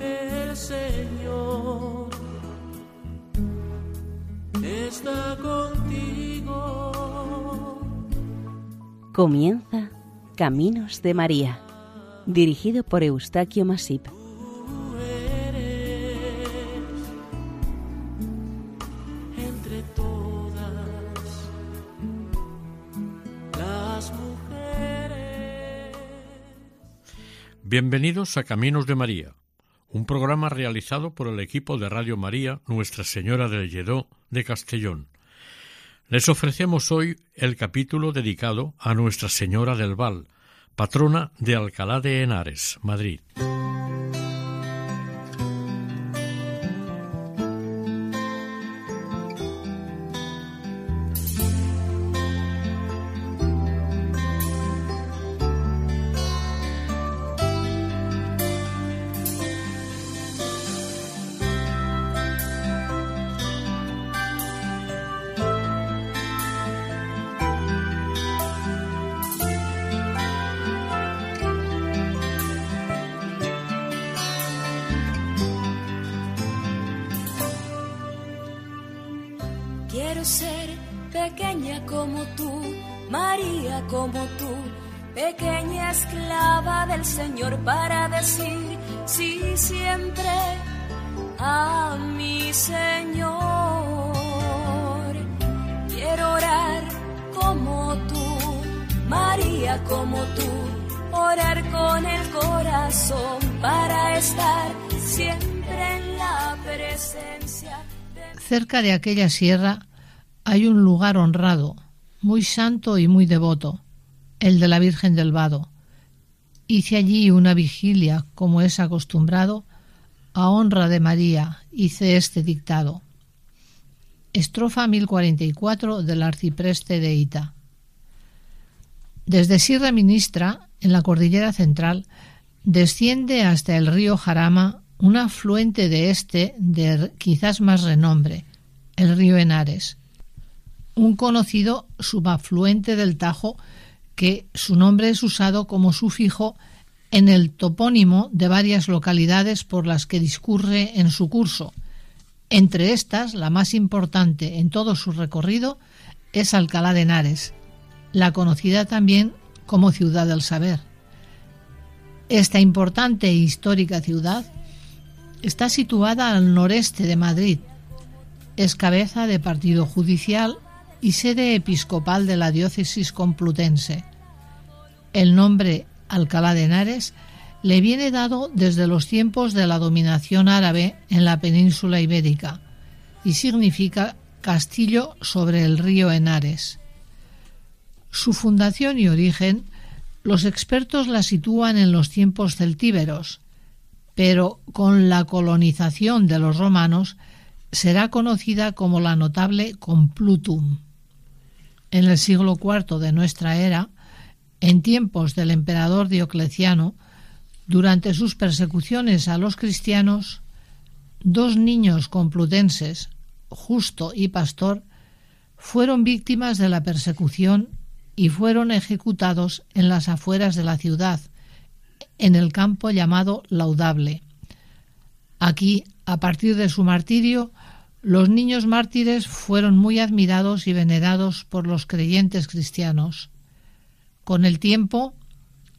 El Señor está contigo. Comienza Caminos de María, dirigido por Eustaquio Masip. Bienvenidos a Caminos de María, un programa realizado por el equipo de Radio María Nuestra Señora del Lledó de Castellón. Les ofrecemos hoy el capítulo dedicado a Nuestra Señora del Val, patrona de Alcalá de Henares, Madrid. Como tú, orar con el corazón para estar siempre en la presencia de Cerca de aquella sierra hay un lugar honrado, muy santo y muy devoto, el de la Virgen del Vado. Hice allí una vigilia, como es acostumbrado, a honra de María, hice este dictado. Estrofa 1044 del arcipreste de Ita. Desde Sierra Ministra, en la cordillera central, desciende hasta el río Jarama un afluente de este de quizás más renombre, el río Henares, un conocido subafluente del Tajo que su nombre es usado como sufijo en el topónimo de varias localidades por las que discurre en su curso. Entre estas, la más importante en todo su recorrido es Alcalá de Henares, la conocida también como Ciudad del Saber. Esta importante e histórica ciudad está situada al noreste de Madrid. Es cabeza de partido judicial y sede episcopal de la diócesis complutense. El nombre Alcalá de Henares le viene dado desde los tiempos de la dominación árabe en la península ibérica y significa castillo sobre el río Henares. Su fundación y origen los expertos la sitúan en los tiempos celtíberos, pero con la colonización de los romanos será conocida como la notable Complutum. En el siglo IV de nuestra era, en tiempos del emperador Diocleciano, durante sus persecuciones a los cristianos, dos niños complutenses, Justo y Pastor, fueron víctimas de la persecución y fueron ejecutados en las afueras de la ciudad, en el campo llamado Laudable. Aquí, a partir de su martirio, los niños mártires fueron muy admirados y venerados por los creyentes cristianos. Con el tiempo,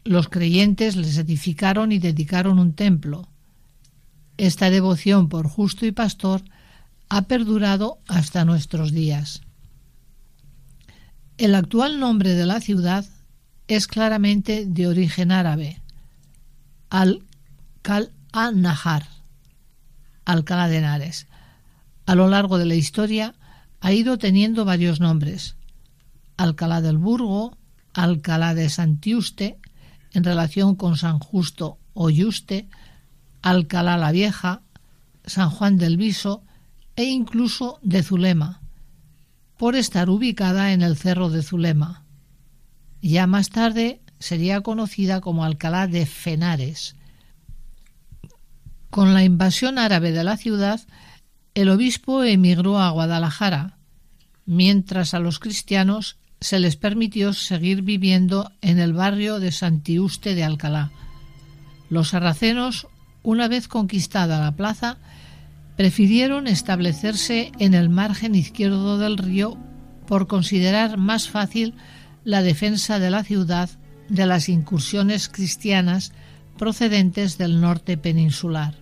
los creyentes les edificaron y dedicaron un templo. Esta devoción por justo y pastor ha perdurado hasta nuestros días. El actual nombre de la ciudad es claramente de origen árabe, Al-Kal-a-Nahar, Alcalá de Henares. A lo largo de la historia ha ido teniendo varios nombres. Alcalá del Burgo, Alcalá de Santiuste, en relación con San Justo o Yuste, Alcalá la Vieja, San Juan del Viso e incluso de Zulema, por estar ubicada en el cerro de Zulema. Ya más tarde sería conocida como Alcalá de Fenares. Con la invasión árabe de la ciudad, el obispo emigró a Guadalajara, mientras a los cristianos se les permitió seguir viviendo en el barrio de Santiuste de Alcalá. Los sarracenos, una vez conquistada la plaza, prefirieron establecerse en el margen izquierdo del río por considerar más fácil la defensa de la ciudad de las incursiones cristianas procedentes del norte peninsular.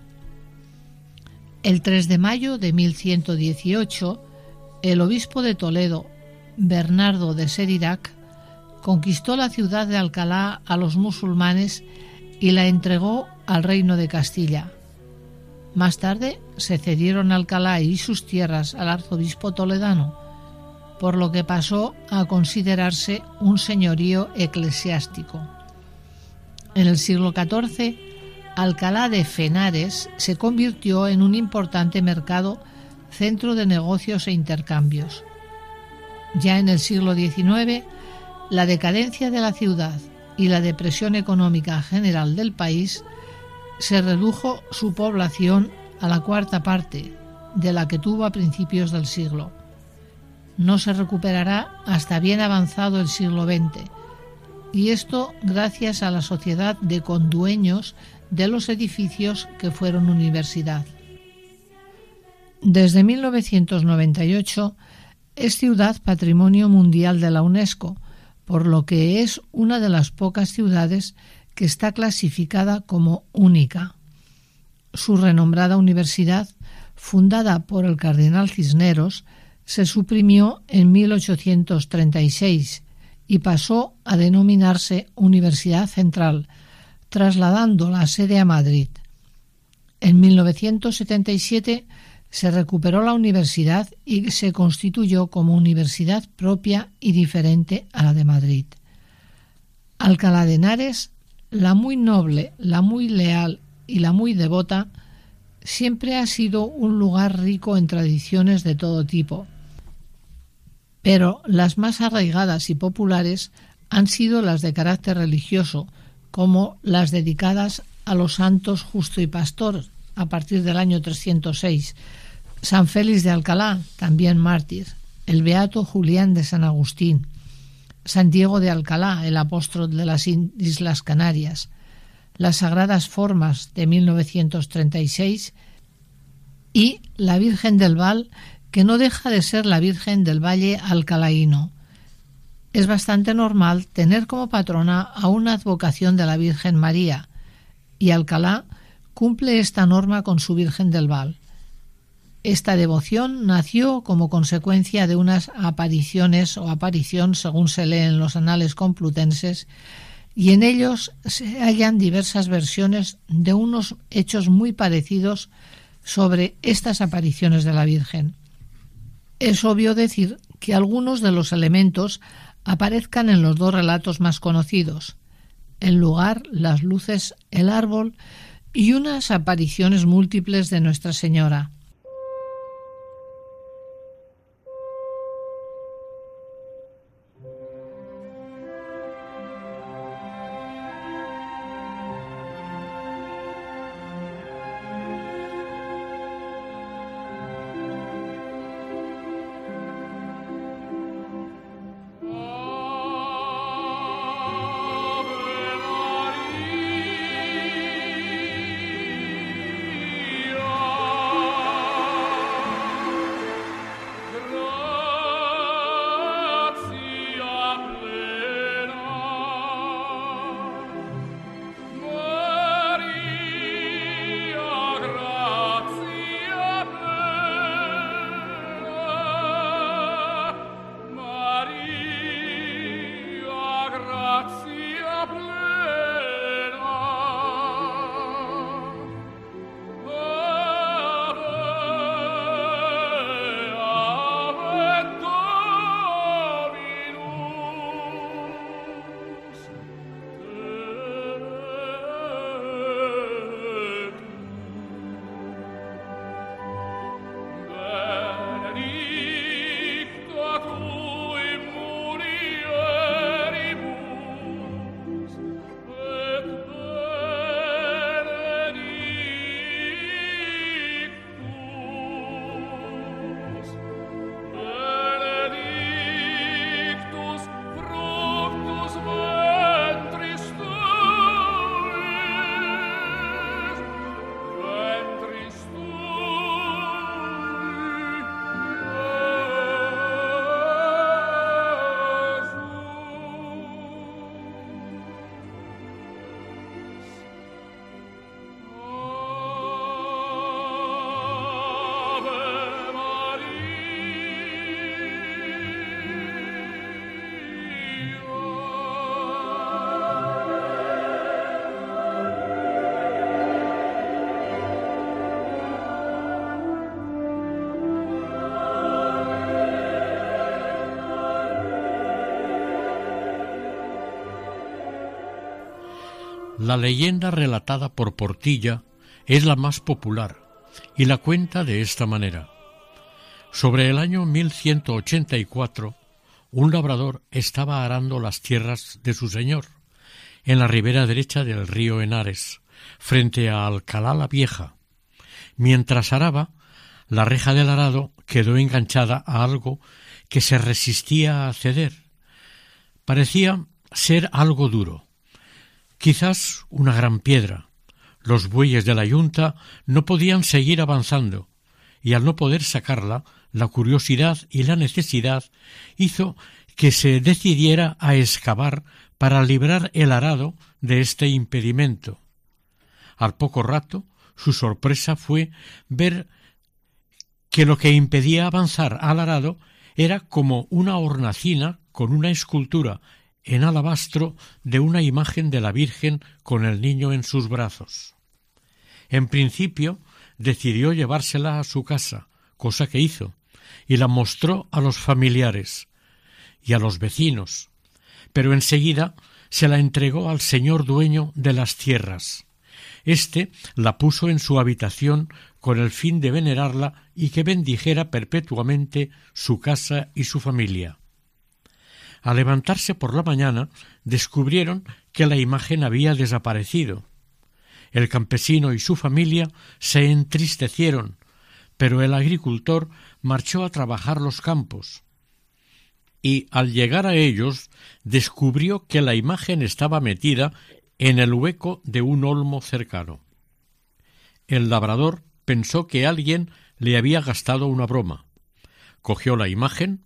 El 3 de mayo de 1118, el obispo de Toledo, Bernardo de Serirac, conquistó la ciudad de Alcalá a los musulmanes y la entregó al reino de Castilla. Más tarde se cedieron Alcalá y sus tierras al arzobispo toledano, por lo que pasó a considerarse un señorío eclesiástico. En el siglo XIV, Alcalá de Fenares se convirtió en un importante mercado, centro de negocios e intercambios. Ya en el siglo XIX, la decadencia de la ciudad y la depresión económica general del país se redujo su población a la cuarta parte de la que tuvo a principios del siglo. No se recuperará hasta bien avanzado el siglo XX, y esto gracias a la sociedad de condueños de los edificios que fueron universidad. Desde 1998 es ciudad patrimonio mundial de la UNESCO, por lo que es una de las pocas ciudades que está clasificada como única. Su renombrada universidad, fundada por el cardenal Cisneros, se suprimió en 1836 y pasó a denominarse Universidad Central, trasladando la sede a Madrid. En 1977 se recuperó la universidad y se constituyó como universidad propia y diferente a la de Madrid. Alcalá de Henares, la muy noble, la muy leal y la muy devota, siempre ha sido un lugar rico en tradiciones de todo tipo, pero las más arraigadas y populares han sido las de carácter religioso, como las dedicadas a los santos Justo y Pastor a partir del año 306, San Félix de Alcalá, también mártir, el Beato Julián de San Agustín, San Diego de Alcalá, el apóstol de las Islas Canarias, las Sagradas Formas de 1936 y la Virgen del Val, que no deja de ser la Virgen del Valle Alcalaíno, es bastante normal tener como patrona a una advocación de la Virgen María, y Alcalá cumple esta norma con su Virgen del Val. Esta devoción nació como consecuencia de unas apariciones o aparición, según se lee en los anales complutenses, y en ellos se hallan diversas versiones de unos hechos muy parecidos sobre estas apariciones de la Virgen. Es obvio decir que algunos de los elementos aparezcan en los dos relatos más conocidos, el lugar, las luces, el árbol y unas apariciones múltiples de Nuestra Señora. La leyenda relatada por Portilla es la más popular y la cuenta de esta manera. Sobre el año 1184, un labrador estaba arando las tierras de su señor, en la ribera derecha del río Henares, frente a Alcalá la Vieja. Mientras araba, la reja del arado quedó enganchada a algo que se resistía a ceder. Parecía ser algo duro, quizás una gran piedra. Los bueyes de la yunta no podían seguir avanzando, y al no poder sacarla, la curiosidad y la necesidad hizo que se decidiera a excavar para librar el arado de este impedimento. Al poco rato, su sorpresa fue ver que lo que impedía avanzar al arado era como una hornacina con una escultura en alabastro de una imagen de la Virgen con el niño en sus brazos. En principio decidió llevársela a su casa, cosa que hizo, y la mostró a los familiares y a los vecinos, pero enseguida se la entregó al señor dueño de las tierras. Este la puso en su habitación con el fin de venerarla y que bendijera perpetuamente su casa y su familia. Al levantarse por la mañana descubrieron que la imagen había desaparecido. El campesino y su familia se entristecieron, pero el agricultor marchó a trabajar los campos. Y al llegar a ellos descubrió que la imagen estaba metida en el hueco de un olmo cercano. El labrador pensó que alguien le había gastado una broma. Cogió la imagen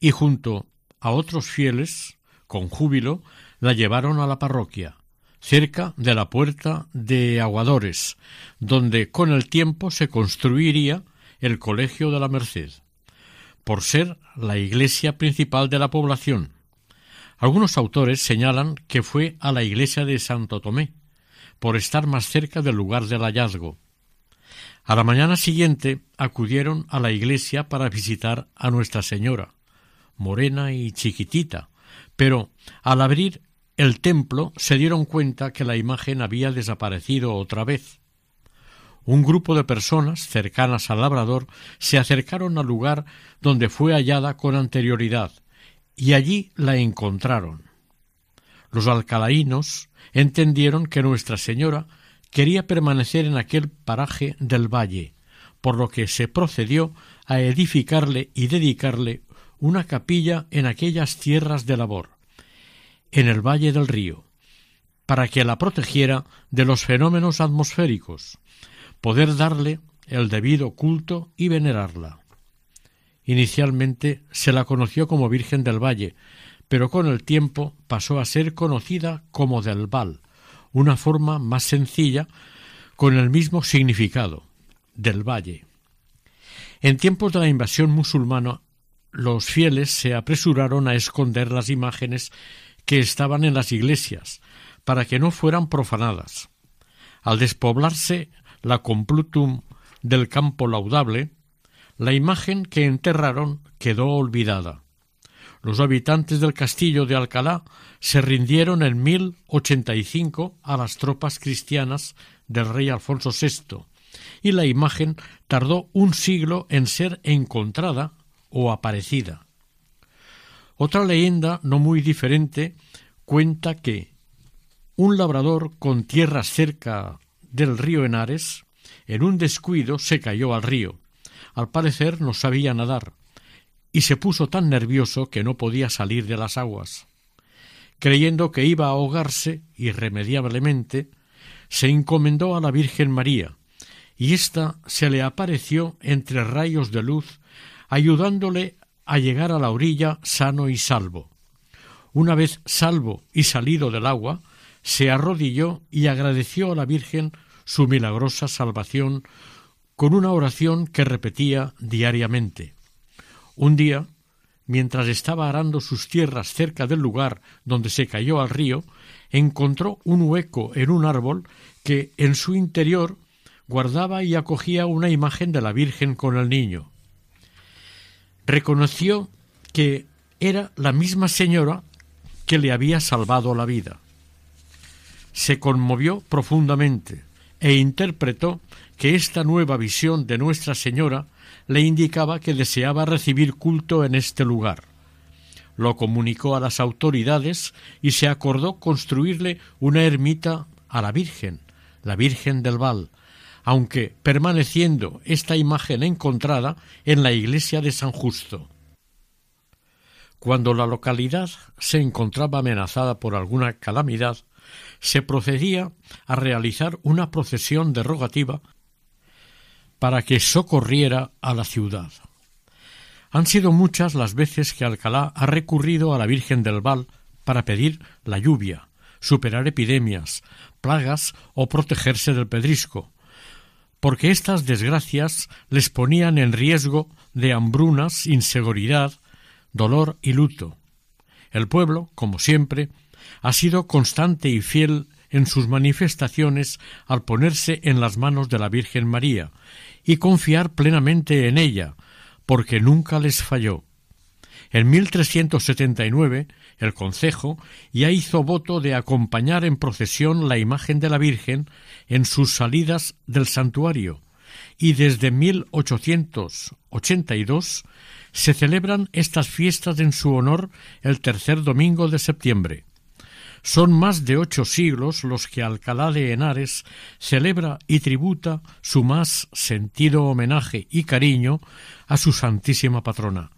y junto a otros fieles, con júbilo, la llevaron a la parroquia, cerca de la puerta de Aguadores, donde con el tiempo se construiría el Colegio de la Merced, por ser la iglesia principal de la población. Algunos autores señalan que fue a la iglesia de Santo Tomé, por estar más cerca del lugar del hallazgo. A la mañana siguiente acudieron a la iglesia para visitar a Nuestra Señora, morena y chiquitita, pero al abrir el templo se dieron cuenta que la imagen había desaparecido otra vez. Un grupo de personas cercanas al labrador se acercaron al lugar donde fue hallada con anterioridad, y allí la encontraron. Los alcalaínos entendieron que Nuestra Señora quería permanecer en aquel paraje del valle, por lo que se procedió a edificarle y dedicarle una capilla en aquellas tierras de labor, en el valle del río, para que la protegiera de los fenómenos atmosféricos, poder darle el debido culto y venerarla. Inicialmente se la conoció como Virgen del Valle, pero con el tiempo pasó a ser conocida como del Val, una forma más sencilla con el mismo significado, del Valle. En tiempos de la invasión musulmana los fieles se apresuraron a esconder las imágenes que estaban en las iglesias, para que no fueran profanadas. Al despoblarse la complutum del campo laudable, la imagen que enterraron quedó olvidada. Los habitantes del castillo de Alcalá se rindieron en 1085 a las tropas cristianas del rey Alfonso VI, y la imagen tardó un siglo en ser encontrada o aparecida. Otra leyenda no muy diferente cuenta que un labrador con tierras cerca del río Henares, en un descuido se cayó al río. Al parecer no sabía nadar, y se puso tan nervioso que no podía salir de las aguas. Creyendo que iba a ahogarse irremediablemente, se encomendó a la Virgen María, y ésta se le apareció entre rayos de luz ayudándole a llegar a la orilla sano y salvo. Una vez salvo y salido del agua, se arrodilló y agradeció a la Virgen su milagrosa salvación con una oración que repetía diariamente. Un día, mientras estaba arando sus tierras cerca del lugar donde se cayó al río, encontró un hueco en un árbol que en su interior guardaba y acogía una imagen de la Virgen con el niño reconoció que era la misma señora que le había salvado la vida. se conmovió profundamente e interpretó que esta nueva visión de Nuestra Señora le indicaba que deseaba recibir culto en este lugar. Lo comunicó a las autoridades y se acordó construirle una ermita a la Virgen, la Virgen del Val, aunque permaneciendo esta imagen encontrada en la iglesia de San Justo. Cuando la localidad se encontraba amenazada por alguna calamidad, se procedía a realizar una procesión derogativa para que socorriera a la ciudad. Han sido muchas las veces que Alcalá ha recurrido a la Virgen del Val para pedir la lluvia, superar epidemias, plagas o protegerse del pedrisco, porque estas desgracias les ponían en riesgo de hambrunas, inseguridad, dolor y luto. El pueblo, como siempre, ha sido constante y fiel en sus manifestaciones al ponerse en las manos de la Virgen María y confiar plenamente en ella, porque nunca les falló. En 1379 el concejo ya hizo voto de acompañar en procesión la imagen de la Virgen en sus salidas del santuario, y desde 1882 se celebran estas fiestas en su honor el tercer domingo de septiembre. Son más de ocho siglos los que Alcalá de Henares celebra y tributa su más sentido homenaje y cariño a su Santísima Patrona.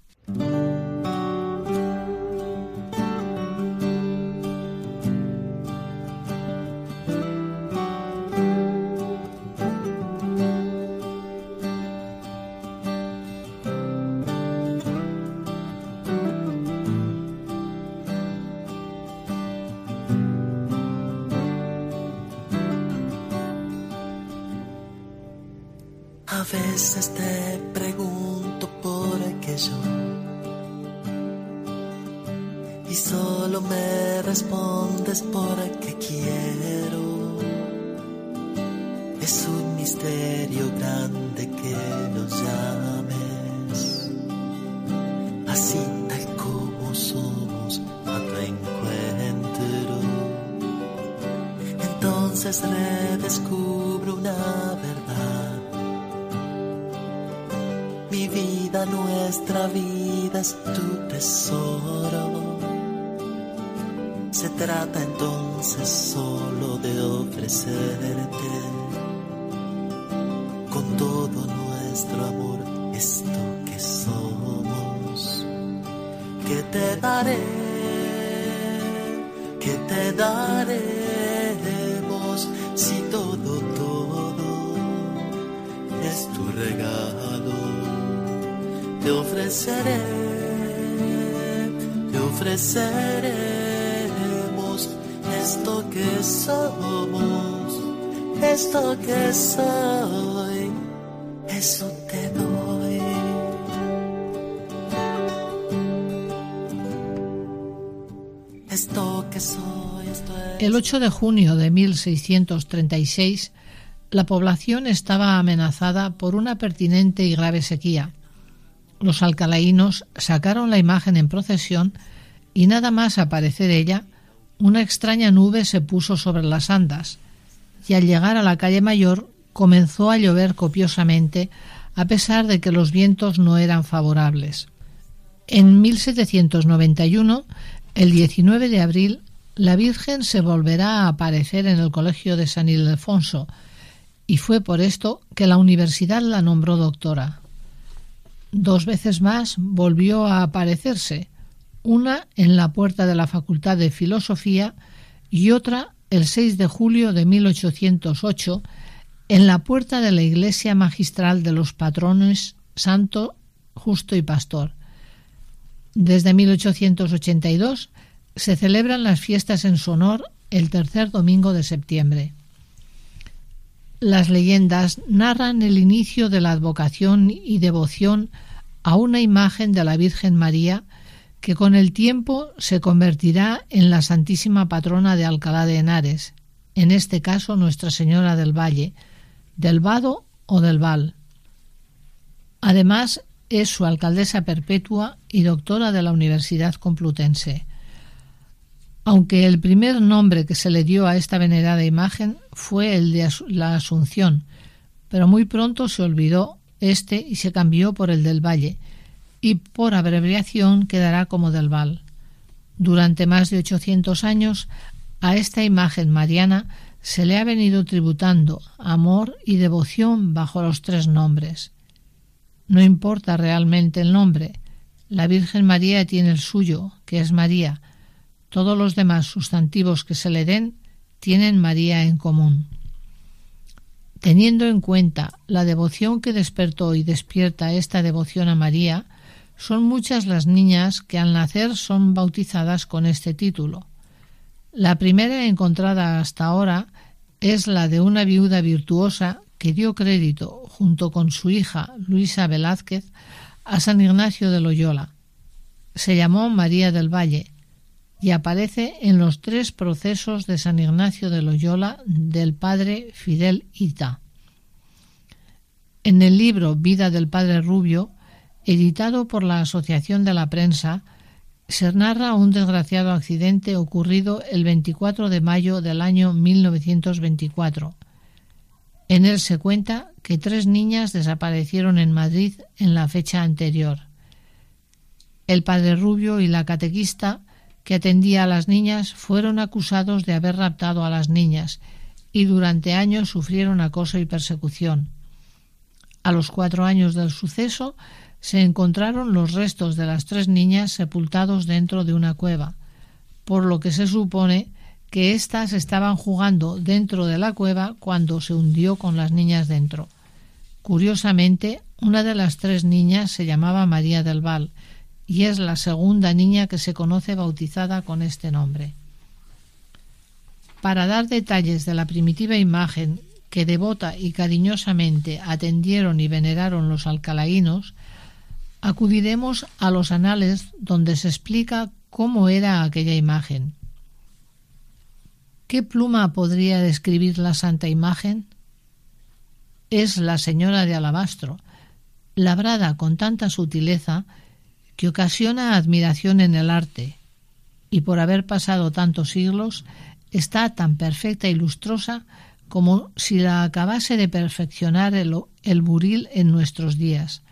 Si todo, todo es tu regalo. Te ofreceré, te ofreceremos esto que somos, esto que soy, El 8 de junio de 1636, la población estaba amenazada por una pertinente y grave sequía. Los alcalaínos sacaron la imagen en procesión y nada más aparecer ella, una extraña nube se puso sobre las andas y al llegar a la calle mayor comenzó a llover copiosamente a pesar de que los vientos no eran favorables. En 1791, el 19 de abril, la Virgen se volverá a aparecer en el Colegio de San Ildefonso y fue por esto que la universidad la nombró doctora. Dos veces más volvió a aparecerse, una en la puerta de la Facultad de Filosofía y otra el 6 de julio de 1808 en la puerta de la iglesia magistral de los patrones Santo, Justo y Pastor. Desde 1882 se celebran las fiestas en su honor el tercer domingo de septiembre. Las leyendas narran el inicio de la advocación y devoción a una imagen de la Virgen María que con el tiempo se convertirá en la Santísima Patrona de Alcalá de Henares, en este caso Nuestra Señora del Valle, del Vado o del Val. Además, es su alcaldesa perpetua y doctora de la Universidad Complutense. Aunque el primer nombre que se le dio a esta venerada imagen fue el de la Asunción, pero muy pronto se olvidó este y se cambió por el del Valle, y por abreviación quedará como del Val. Durante más de 800 años a esta imagen mariana se le ha venido tributando amor y devoción bajo los tres nombres. No importa realmente el nombre, la Virgen María tiene el suyo, que es María, todos los demás sustantivos que se le den tienen María en común. Teniendo en cuenta la devoción que despertó y despierta esta devoción a María, son muchas las niñas que al nacer son bautizadas con este título. La primera encontrada hasta ahora es la de una viuda virtuosa que dio crédito, junto con su hija Luisa Velázquez, a San Ignacio de Loyola. Se llamó María del Valle y aparece en los tres procesos de San Ignacio de Loyola del padre Fidel Ita. En el libro Vida del padre Rubio, editado por la Asociación de la Prensa, se narra un desgraciado accidente ocurrido el 24 de mayo del año 1924. En él se cuenta que tres niñas desaparecieron en Madrid en la fecha anterior. El padre Rubio y la catequista que atendía a las niñas fueron acusados de haber raptado a las niñas y durante años sufrieron acoso y persecución. A los cuatro años del suceso se encontraron los restos de las tres niñas sepultados dentro de una cueva, por lo que se supone que éstas estaban jugando dentro de la cueva cuando se hundió con las niñas dentro. Curiosamente, una de las tres niñas se llamaba María del Val y es la segunda niña que se conoce bautizada con este nombre. Para dar detalles de la primitiva imagen que devota y cariñosamente atendieron y veneraron los alcalaínos, acudiremos a los anales donde se explica cómo era aquella imagen. ¿Qué pluma podría describir la santa imagen? Es la señora de alabastro, labrada con tanta sutileza que ocasiona admiración en el arte, y por haber pasado tantos siglos, está tan perfecta y lustrosa como si la acabase de perfeccionar el, el buril en nuestros días.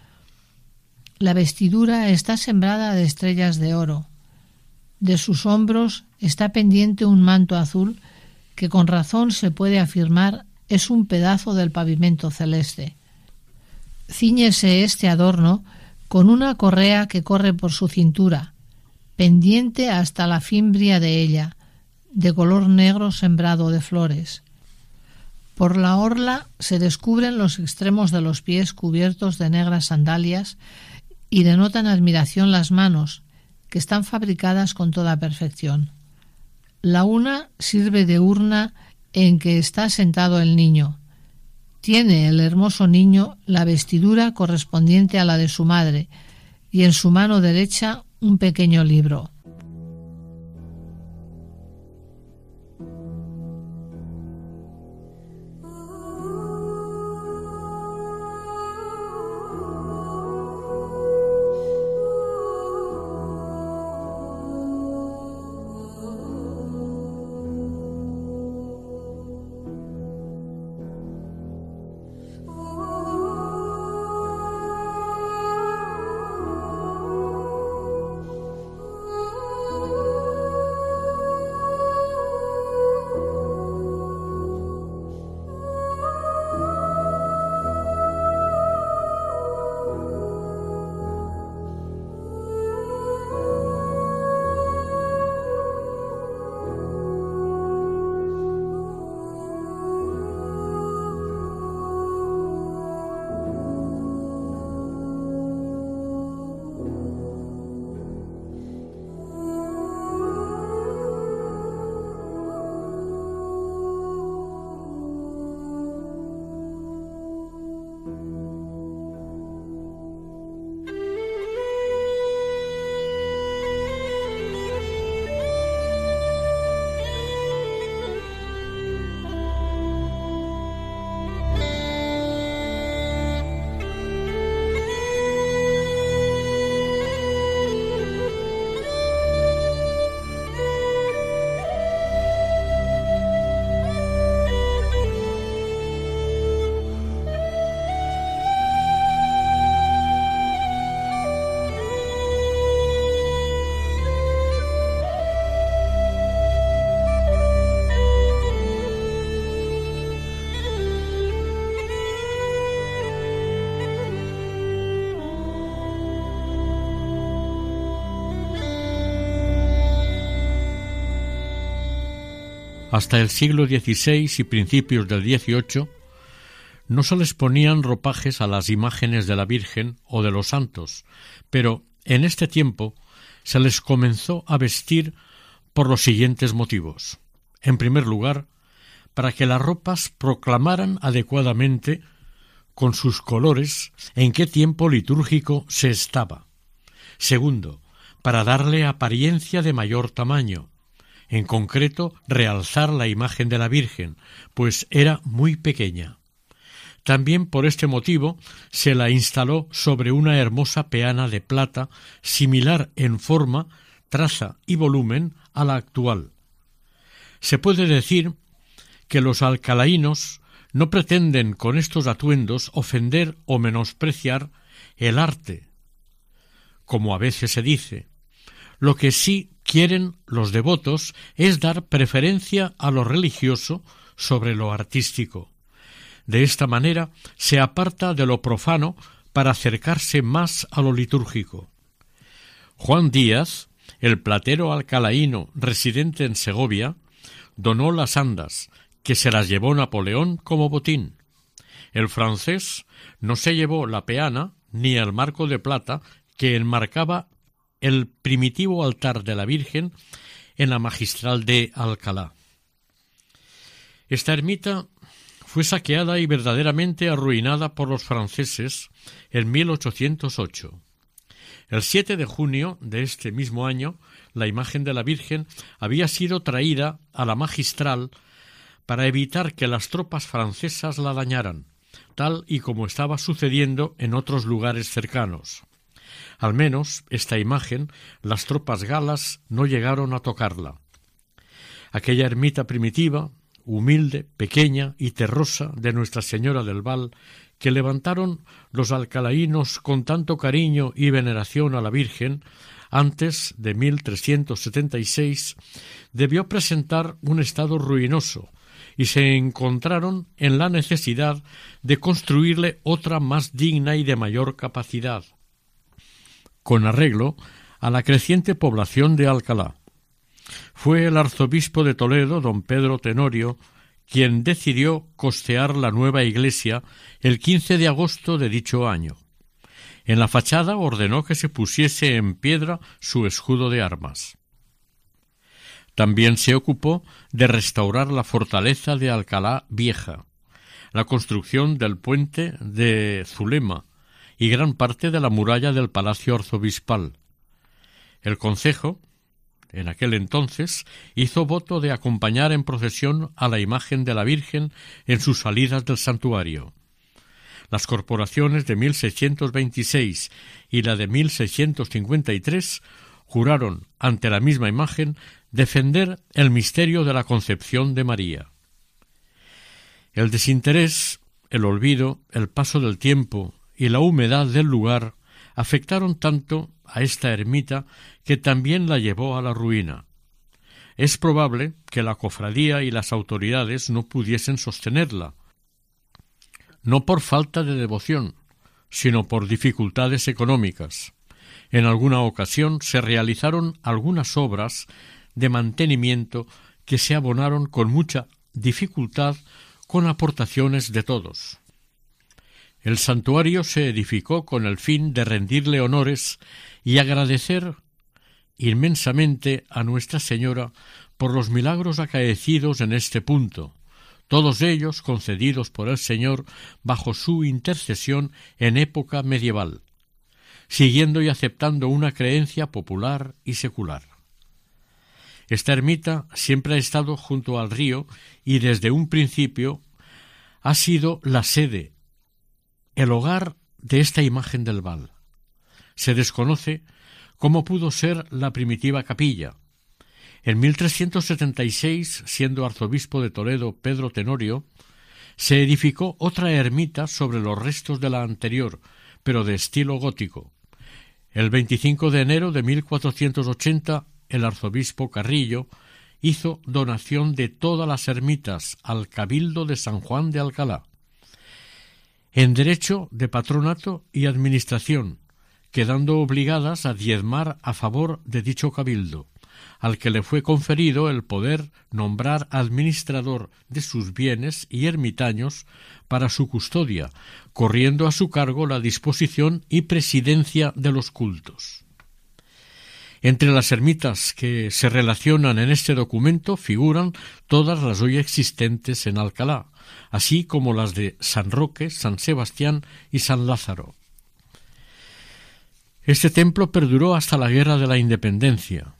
La vestidura está sembrada de estrellas de oro. De sus hombros está pendiente un manto azul que con razón se puede afirmar es un pedazo del pavimento celeste. Cíñese este adorno con una correa que corre por su cintura, pendiente hasta la fimbria de ella, de color negro sembrado de flores. Por la orla se descubren los extremos de los pies cubiertos de negras sandalias y denotan admiración las manos, que están fabricadas con toda perfección. La una sirve de urna en que está sentado el niño, tiene el hermoso niño la vestidura correspondiente a la de su madre y en su mano derecha un pequeño libro. Hasta el siglo XVI y principios del XVIII no se les ponían ropajes a las imágenes de la Virgen o de los santos, pero en este tiempo se les comenzó a vestir por los siguientes motivos. En primer lugar, para que las ropas proclamaran adecuadamente con sus colores en qué tiempo litúrgico se estaba. Segundo, para darle apariencia de mayor tamaño, en concreto realzar la imagen de la Virgen, pues era muy pequeña. También por este motivo se la instaló sobre una hermosa peana de plata similar en forma, traza y volumen a la actual. Se puede decir que los alcalaínos no pretenden con estos atuendos ofender o menospreciar el arte, como a veces se dice. Lo que sí quieren los devotos es dar preferencia a lo religioso sobre lo artístico. De esta manera se aparta de lo profano para acercarse más a lo litúrgico. Juan Díaz, el platero alcalaíno residente en Segovia, donó las andas, que se las llevó Napoleón como botín. El francés no se llevó la peana ni el marco de plata que enmarcaba el primitivo altar de la Virgen en la magistral de Alcalá. Esta ermita fue saqueada y verdaderamente arruinada por los franceses en 1808. El 7 de junio de este mismo año, la imagen de la Virgen había sido traída a la magistral para evitar que las tropas francesas la dañaran, tal y como estaba sucediendo en otros lugares cercanos. Al menos esta imagen las tropas galas no llegaron a tocarla. Aquella ermita primitiva, humilde, pequeña y terrosa de Nuestra Señora del Val, que levantaron los alcalaínos con tanto cariño y veneración a la Virgen, antes de 1376, debió presentar un estado ruinoso, y se encontraron en la necesidad de construirle otra más digna y de mayor capacidad, con arreglo a la creciente población de Alcalá. Fue el arzobispo de Toledo, don Pedro Tenorio, quien decidió costear la nueva iglesia el 15 de agosto de dicho año. En la fachada ordenó que se pusiese en piedra su escudo de armas. También se ocupó de restaurar la fortaleza de Alcalá Vieja, la construcción del puente de Zulema y gran parte de la muralla del palacio arzobispal. El concejo, en aquel entonces, hizo voto de acompañar en procesión a la imagen de la Virgen en sus salidas del santuario. Las corporaciones de 1626 y la de 1653 juraron ante la misma imagen defender el misterio de la concepción de María. El desinterés, el olvido, el paso del tiempo y la humedad del lugar afectaron tanto a esta ermita que también la llevó a la ruina. Es probable que la cofradía y las autoridades no pudiesen sostenerla, no por falta de devoción, sino por dificultades económicas. En alguna ocasión se realizaron algunas obras de mantenimiento que se abonaron con mucha dificultad con aportaciones de todos. El santuario se edificó con el fin de rendirle honores y agradecer inmensamente a Nuestra Señora por los milagros acaecidos en este punto, todos ellos concedidos por el Señor bajo su intercesión en época medieval, siguiendo y aceptando una creencia popular y secular. Esta ermita siempre ha estado junto al río y desde un principio ha sido la sede, el hogar de esta imagen del Val. Se desconoce cómo pudo ser la primitiva capilla. En 1376, siendo arzobispo de Toledo Pedro Tenorio, se edificó otra ermita sobre los restos de la anterior, pero de estilo gótico. El 25 de enero de 1480 el arzobispo Carrillo hizo donación de todas las ermitas al Cabildo de San Juan de Alcalá, en derecho de patronato y administración, quedando obligadas a diezmar a favor de dicho cabildo, al que le fue conferido el poder nombrar administrador de sus bienes y ermitaños para su custodia, corriendo a su cargo la disposición y presidencia de los cultos. Entre las ermitas que se relacionan en este documento figuran todas las hoy existentes en Alcalá, así como las de San Roque, San Sebastián y San Lázaro. Este templo perduró hasta la Guerra de la Independencia,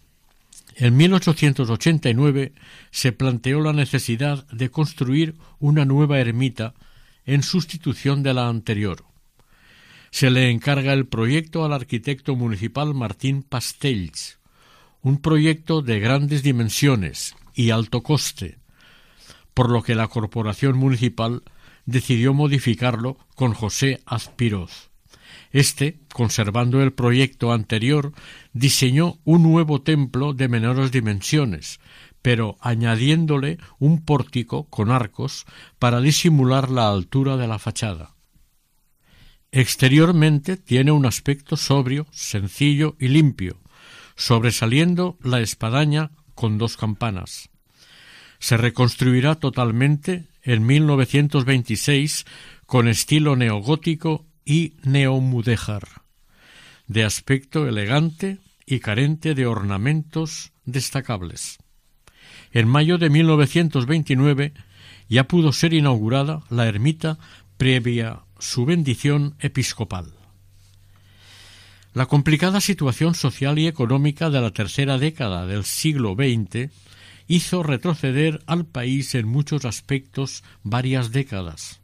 en 1889 se planteó la necesidad de construir una nueva ermita en sustitución de la anterior. Se le encarga el proyecto al arquitecto municipal Martín Pastells, un proyecto de grandes dimensiones y alto coste, por lo que la corporación municipal decidió modificarlo con José Azpiroz. Este, conservando el proyecto anterior, diseñó un nuevo templo de menores dimensiones, pero añadiéndole un pórtico con arcos para disimular la altura de la fachada. Exteriormente tiene un aspecto sobrio, sencillo y limpio, sobresaliendo la espadaña con dos campanas. Se reconstruirá totalmente en 1926 con estilo neogótico y neomudéjar, de aspecto elegante y carente de ornamentos destacables. En mayo de 1929 ya pudo ser inaugurada la ermita previa su bendición episcopal. La complicada situación social y económica de la tercera década del siglo XX hizo retroceder al país en muchos aspectos varias décadas.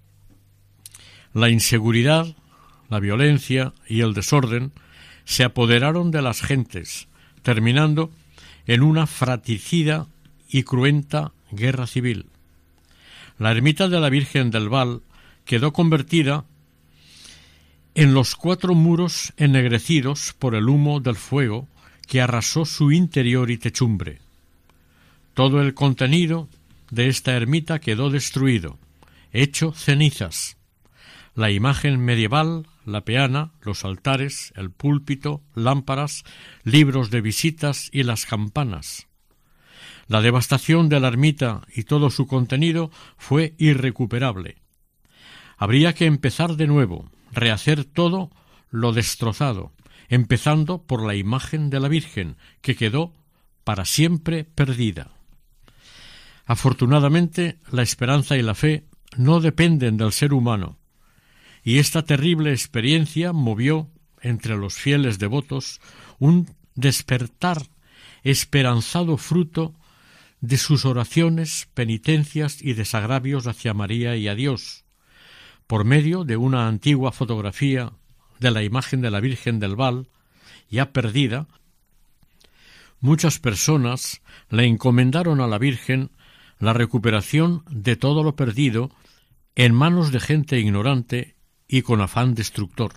La inseguridad, la violencia y el desorden se apoderaron de las gentes, terminando en una fratricida y cruenta guerra civil. La ermita de la Virgen del Val quedó convertida en los cuatro muros ennegrecidos por el humo del fuego que arrasó su interior y techumbre. Todo el contenido de esta ermita quedó destruido, hecho cenizas. La imagen medieval la peana, los altares, el púlpito, lámparas, libros de visitas y las campanas. La devastación de la ermita y todo su contenido fue irrecuperable. Habría que empezar de nuevo, rehacer todo lo destrozado, empezando por la imagen de la Virgen, que quedó para siempre perdida. Afortunadamente, la esperanza y la fe no dependen del ser humano, y esta terrible experiencia movió entre los fieles devotos un despertar esperanzado fruto de sus oraciones, penitencias y desagravios hacia María y a Dios, por medio de una antigua fotografía de la imagen de la Virgen del Val, ya perdida, muchas personas le encomendaron a la Virgen la recuperación de todo lo perdido en manos de gente ignorante y con afán destructor.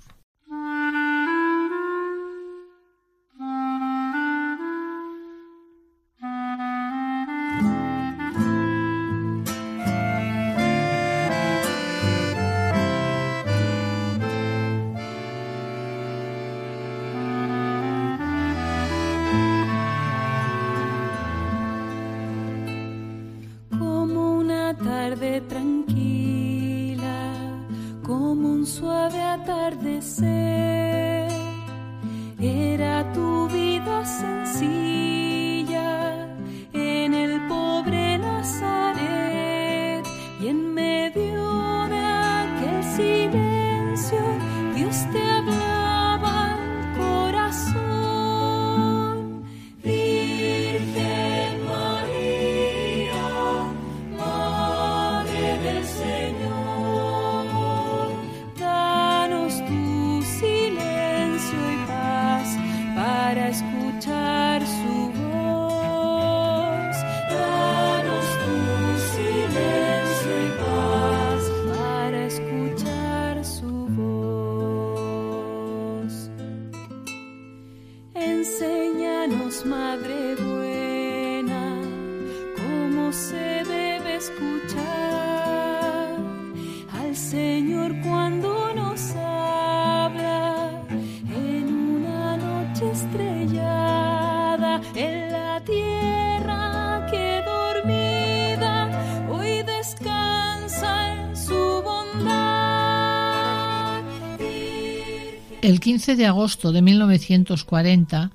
El 15 de agosto de 1940,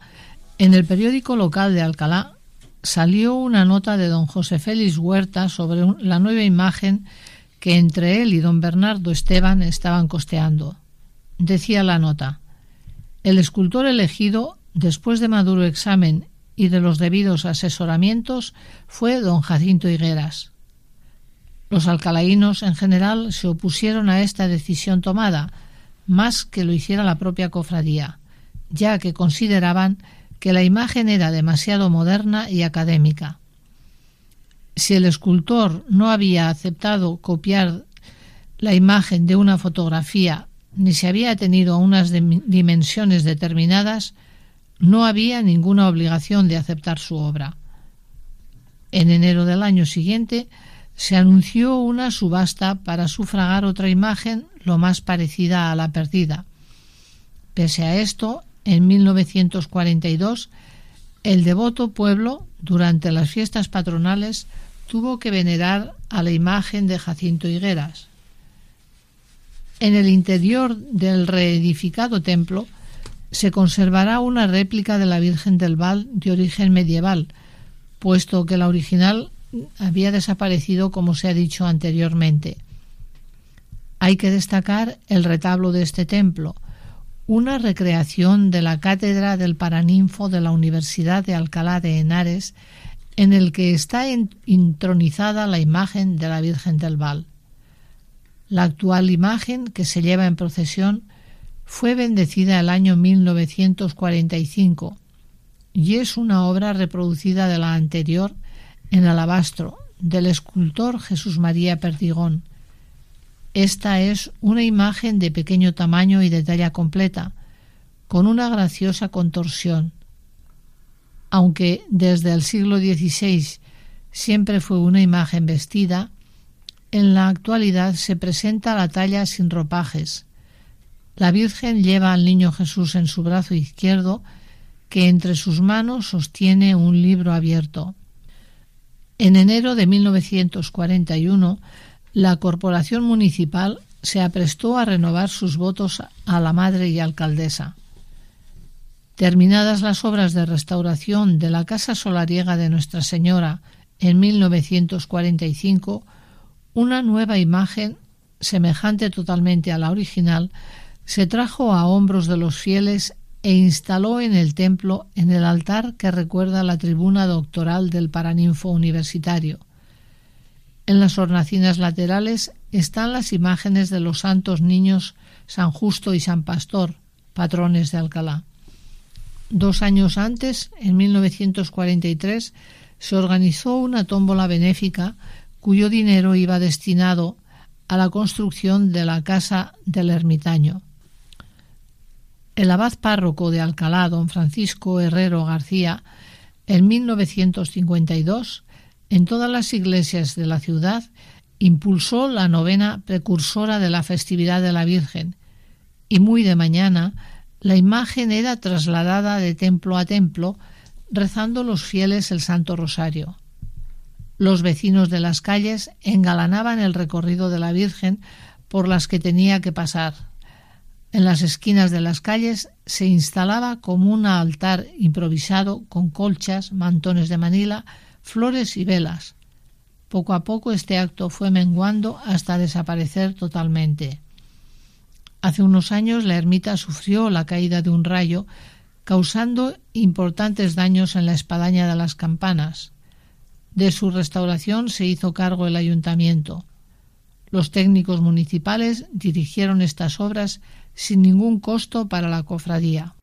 en el periódico local de Alcalá, salió una nota de don José Félix Huerta sobre la nueva imagen que entre él y don Bernardo Esteban estaban costeando. Decía la nota, el escultor elegido, después de maduro examen y de los debidos asesoramientos, fue don Jacinto Higueras. Los alcalaínos en general se opusieron a esta decisión tomada, más que lo hiciera la propia cofradía, ya que consideraban que la imagen era demasiado moderna y académica. Si el escultor no había aceptado copiar la imagen de una fotografía ni se había tenido unas dimensiones determinadas, no había ninguna obligación de aceptar su obra. En enero del año siguiente se anunció una subasta para sufragar otra imagen lo más parecida a la perdida. Pese a esto, en 1942, el devoto pueblo, durante las fiestas patronales, tuvo que venerar a la imagen de Jacinto Higueras. En el interior del reedificado templo se conservará una réplica de la Virgen del Val de origen medieval, puesto que la original había desaparecido como se ha dicho anteriormente. Hay que destacar el retablo de este templo, una recreación de la cátedra del Paraninfo de la Universidad de Alcalá de Henares, en el que está intronizada la imagen de la Virgen del Val. La actual imagen que se lleva en procesión fue bendecida el año 1945 y es una obra reproducida de la anterior en alabastro del escultor Jesús María Perdigón. Esta es una imagen de pequeño tamaño y de talla completa, con una graciosa contorsión. Aunque desde el siglo XVI siempre fue una imagen vestida, en la actualidad se presenta la talla sin ropajes. La Virgen lleva al Niño Jesús en su brazo izquierdo, que entre sus manos sostiene un libro abierto. En enero de 1941, la Corporación Municipal se aprestó a renovar sus votos a la madre y alcaldesa. Terminadas las obras de restauración de la Casa Solariega de Nuestra Señora en 1945, una nueva imagen, semejante totalmente a la original, se trajo a hombros de los fieles e instaló en el templo en el altar que recuerda la tribuna doctoral del Paraninfo Universitario. En las hornacinas laterales están las imágenes de los santos niños San Justo y San Pastor, patrones de Alcalá. Dos años antes, en 1943, se organizó una tómbola benéfica cuyo dinero iba destinado a la construcción de la Casa del Ermitaño. El abad párroco de Alcalá, don Francisco Herrero García, en 1952, en todas las iglesias de la ciudad, impulsó la novena precursora de la festividad de la Virgen, y muy de mañana la imagen era trasladada de templo a templo, rezando los fieles el Santo Rosario. Los vecinos de las calles engalanaban el recorrido de la Virgen por las que tenía que pasar, en las esquinas de las calles se instalaba como un altar improvisado con colchas, mantones de Manila, flores y velas. Poco a poco este acto fue menguando hasta desaparecer totalmente. Hace unos años la ermita sufrió la caída de un rayo, causando importantes daños en la espadaña de las campanas. De su restauración se hizo cargo el ayuntamiento. Los técnicos municipales dirigieron estas obras sin ningún costo para la cofradía.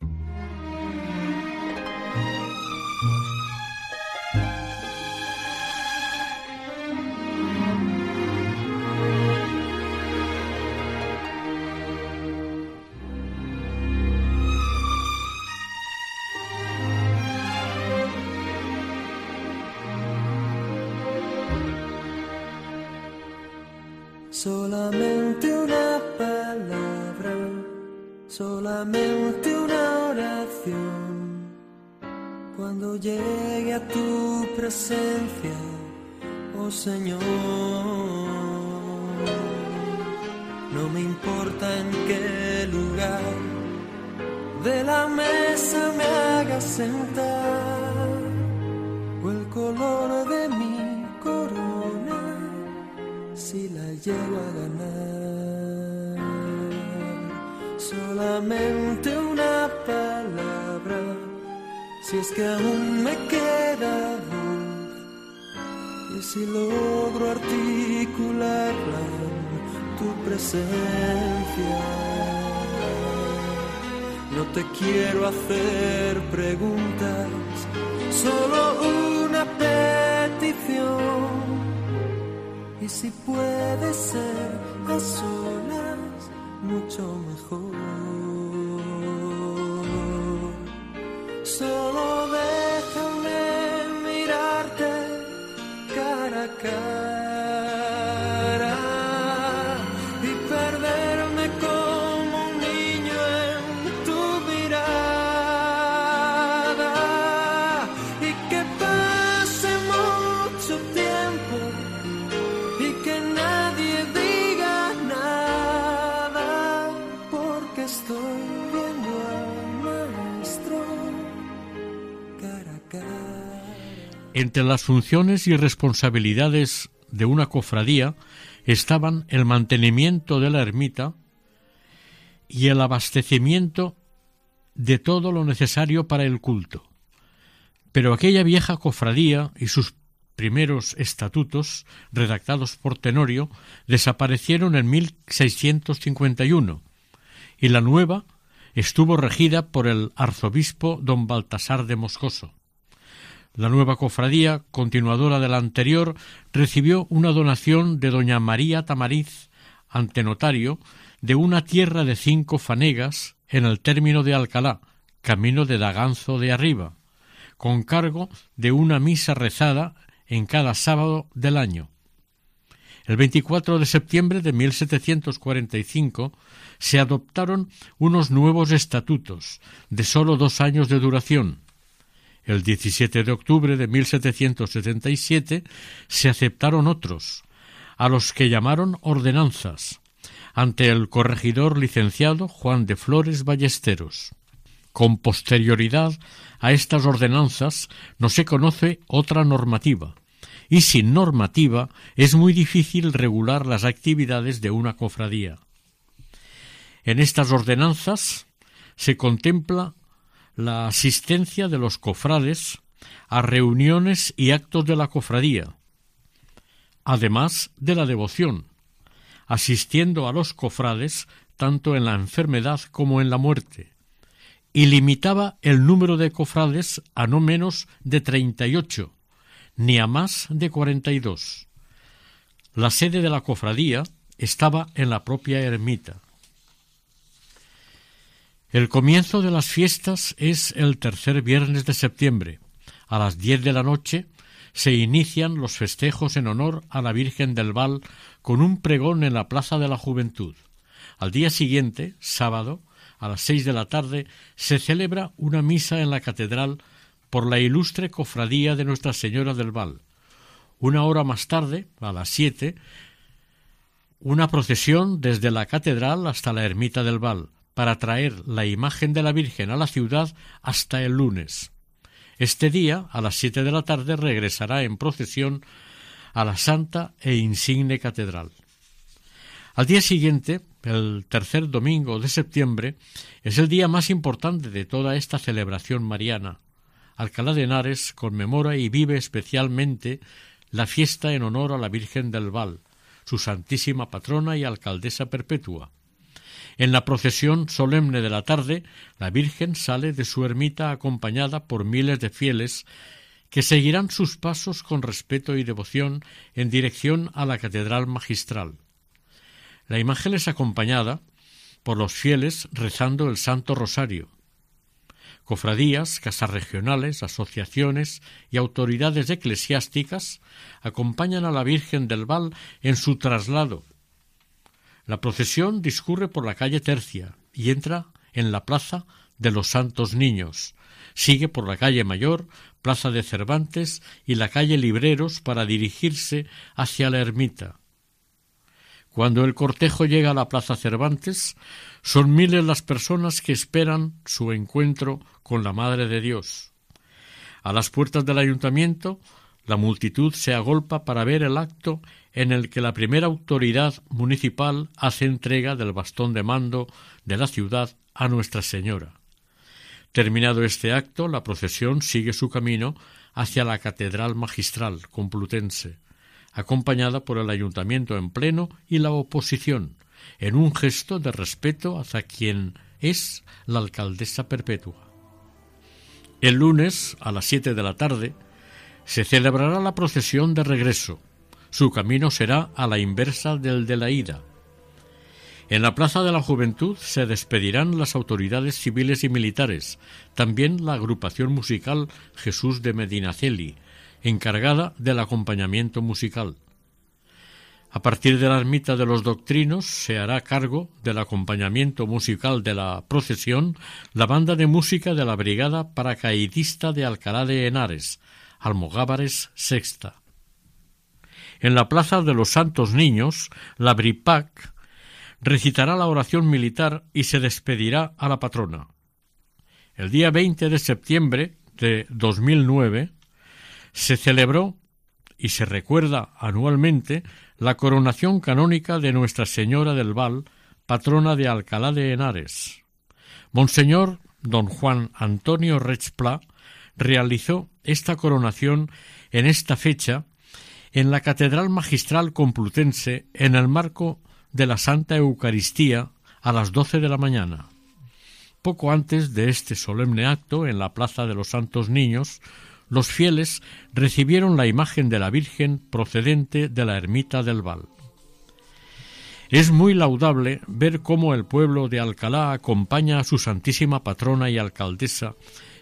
Solamente una oración. Cuando llegue a tu presencia, oh Señor, no me importa en qué lugar de la mesa me haga sentar o el color de mi corona si la llego a ganar. Solamente una palabra, si es que aún me queda voz y si logro articularla tu presencia. No te quiero hacer preguntas, solo una petición. Y si puede ser a solas, mucho mejor. Solo déjame mirarte cara a cara Entre las funciones y responsabilidades de una cofradía estaban el mantenimiento de la ermita y el abastecimiento de todo lo necesario para el culto. Pero aquella vieja cofradía y sus primeros estatutos, redactados por Tenorio, desaparecieron en 1651 y la nueva estuvo regida por el arzobispo don Baltasar de Moscoso. La nueva cofradía, continuadora de la anterior, recibió una donación de doña María Tamariz, ante notario, de una tierra de cinco fanegas en el término de Alcalá, camino de Daganzo de arriba, con cargo de una misa rezada en cada sábado del año. El 24 de septiembre de 1745 se adoptaron unos nuevos estatutos de sólo dos años de duración, el 17 de octubre de 1777 se aceptaron otros, a los que llamaron ordenanzas, ante el corregidor licenciado Juan de Flores Ballesteros. Con posterioridad a estas ordenanzas no se conoce otra normativa, y sin normativa es muy difícil regular las actividades de una cofradía. En estas ordenanzas se contempla la asistencia de los cofrades a reuniones y actos de la cofradía, además de la devoción, asistiendo a los cofrades tanto en la enfermedad como en la muerte, y limitaba el número de cofrades a no menos de treinta y ocho, ni a más de cuarenta y dos. La sede de la cofradía estaba en la propia ermita. El comienzo de las fiestas es el tercer viernes de septiembre. A las diez de la noche se inician los festejos en honor a la Virgen del Val con un pregón en la Plaza de la Juventud. Al día siguiente, sábado, a las seis de la tarde, se celebra una misa en la catedral por la ilustre cofradía de Nuestra Señora del Val. Una hora más tarde, a las siete, una procesión desde la catedral hasta la ermita del Val, para traer la imagen de la Virgen a la ciudad hasta el lunes. Este día, a las siete de la tarde, regresará en procesión a la Santa e Insigne Catedral. Al día siguiente, el tercer domingo de septiembre, es el día más importante de toda esta celebración mariana. Alcalá de Henares conmemora y vive especialmente la fiesta en honor a la Virgen del Val, su santísima patrona y alcaldesa perpetua. En la procesión solemne de la tarde, la Virgen sale de su ermita acompañada por miles de fieles que seguirán sus pasos con respeto y devoción en dirección a la catedral magistral. La imagen es acompañada por los fieles rezando el Santo Rosario. Cofradías, casas regionales, asociaciones y autoridades eclesiásticas acompañan a la Virgen del Val en su traslado la procesión discurre por la calle Tercia y entra en la plaza de los Santos Niños. Sigue por la calle Mayor, plaza de Cervantes y la calle Libreros para dirigirse hacia la ermita. Cuando el cortejo llega a la Plaza Cervantes, son miles las personas que esperan su encuentro con la Madre de Dios. A las puertas del ayuntamiento, la multitud se agolpa para ver el acto en el que la primera autoridad municipal hace entrega del bastón de mando de la ciudad a Nuestra Señora. Terminado este acto, la procesión sigue su camino hacia la Catedral Magistral Complutense, acompañada por el ayuntamiento en pleno y la oposición, en un gesto de respeto hacia quien es la alcaldesa perpetua. El lunes, a las siete de la tarde, se celebrará la procesión de regreso. Su camino será a la inversa del de la ida. En la Plaza de la Juventud se despedirán las autoridades civiles y militares, también la agrupación musical Jesús de Medinaceli, encargada del acompañamiento musical. A partir de la ermita de los doctrinos se hará cargo del acompañamiento musical de la procesión la banda de música de la Brigada Paracaidista de Alcalá de Henares, Almogávares Sexta. En la Plaza de los Santos Niños, la BRIPAC recitará la oración militar y se despedirá a la patrona. El día 20 de septiembre de 2009 se celebró y se recuerda anualmente la coronación canónica de Nuestra Señora del Val, patrona de Alcalá de Henares. Monseñor don Juan Antonio Rechpla realizó esta coronación en esta fecha en la Catedral Magistral Complutense en el marco de la Santa Eucaristía a las doce de la mañana. Poco antes de este solemne acto, en la Plaza de los Santos Niños, los fieles recibieron la imagen de la Virgen procedente de la ermita del Val. Es muy laudable ver cómo el pueblo de Alcalá acompaña a su Santísima Patrona y Alcaldesa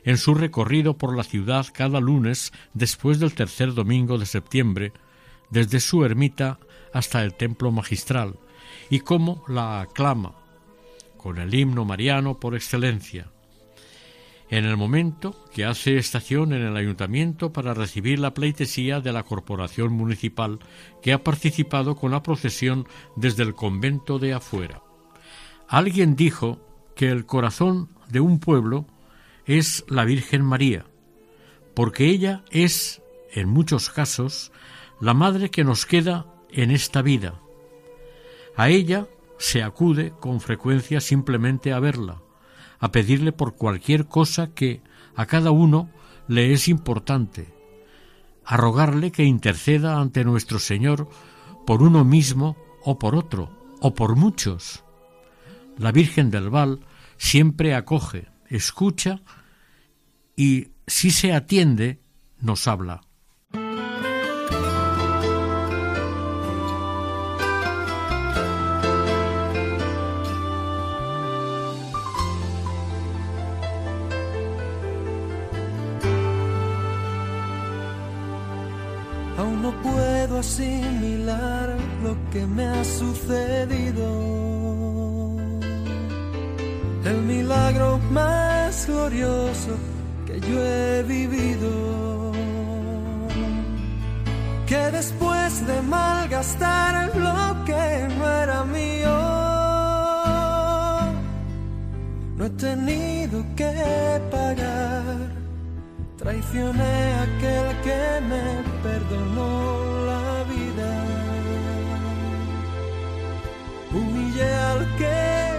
en su recorrido por la ciudad cada lunes después del tercer domingo de septiembre, desde su ermita hasta el templo magistral, y cómo la aclama con el himno mariano por excelencia, en el momento que hace estación en el ayuntamiento para recibir la pleitesía de la corporación municipal que ha participado con la procesión desde el convento de afuera. Alguien dijo que el corazón de un pueblo es la Virgen María, porque ella es, en muchos casos, la madre que nos queda en esta vida. A ella se acude con frecuencia simplemente a verla, a pedirle por cualquier cosa que a cada uno le es importante, a rogarle que interceda ante nuestro Señor por uno mismo o por otro, o por muchos. La Virgen del Val siempre acoge, escucha y, si se atiende, nos habla. Aún no puedo asimilar lo que me ha sucedido. El milagro más glorioso que yo he vivido. Que después de malgastar lo que no era mío, no he tenido que pagar. Traicioné a aquel que me perdonó la vida. Humillé al que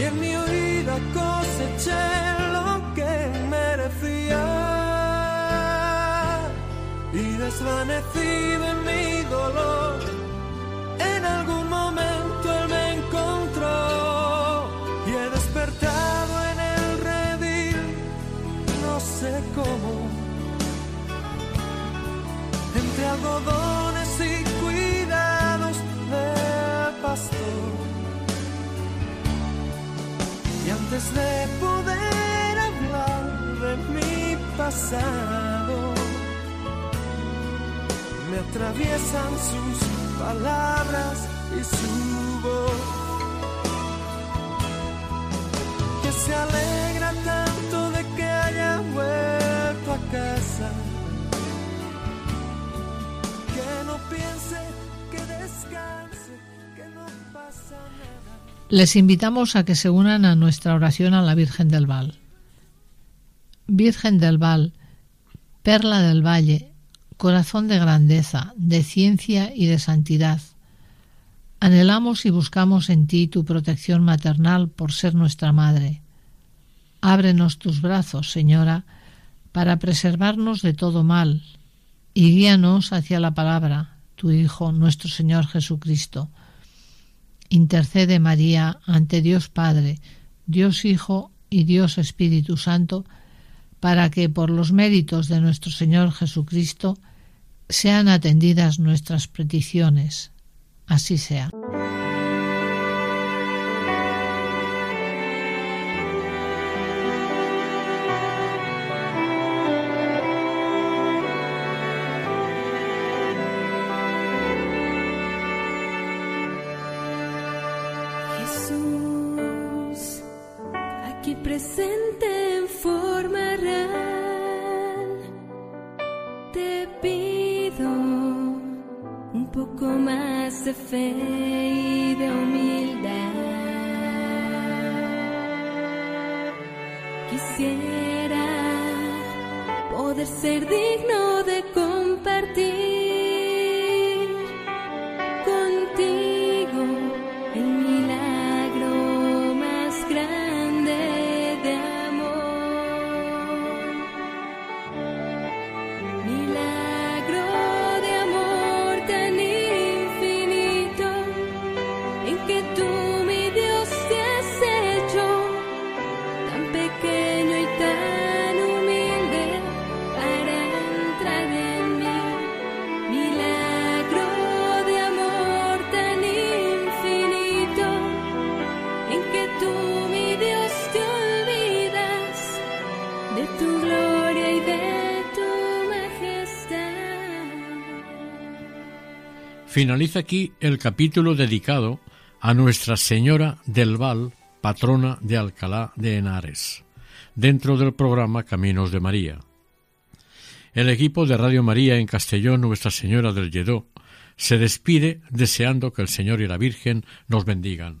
Y en mi huida coseché lo que merecía. Y desvanecido en mi dolor, en algún momento él me encontró. Y he despertado en el redil, no sé cómo. Entre algodones antes de poder hablar de mi pasado. Me atraviesan sus palabras y su voz. Que se alegra tanto de que haya vuelto a casa. Que no piense, que descanse, que no pasa nada. Les invitamos a que se unan a nuestra oración a la Virgen del Val. Virgen del Val, perla del valle, corazón de grandeza, de ciencia y de santidad. Anhelamos y buscamos en ti tu protección maternal por ser nuestra madre. Ábrenos tus brazos, Señora, para preservarnos de todo mal, y guíanos hacia la palabra, tu Hijo, nuestro Señor Jesucristo. Intercede María ante Dios Padre, Dios Hijo y Dios Espíritu Santo, para que por los méritos de nuestro Señor Jesucristo sean atendidas nuestras peticiones. Así sea. presente en forma real. Te pido un poco más de fe y de humildad. Quisiera poder ser digno Finaliza aquí el capítulo dedicado a Nuestra Señora del Val, patrona de Alcalá de Henares, dentro del programa Caminos de María. El equipo de Radio María en Castellón Nuestra Señora del Lledó se despide deseando que el Señor y la Virgen nos bendigan.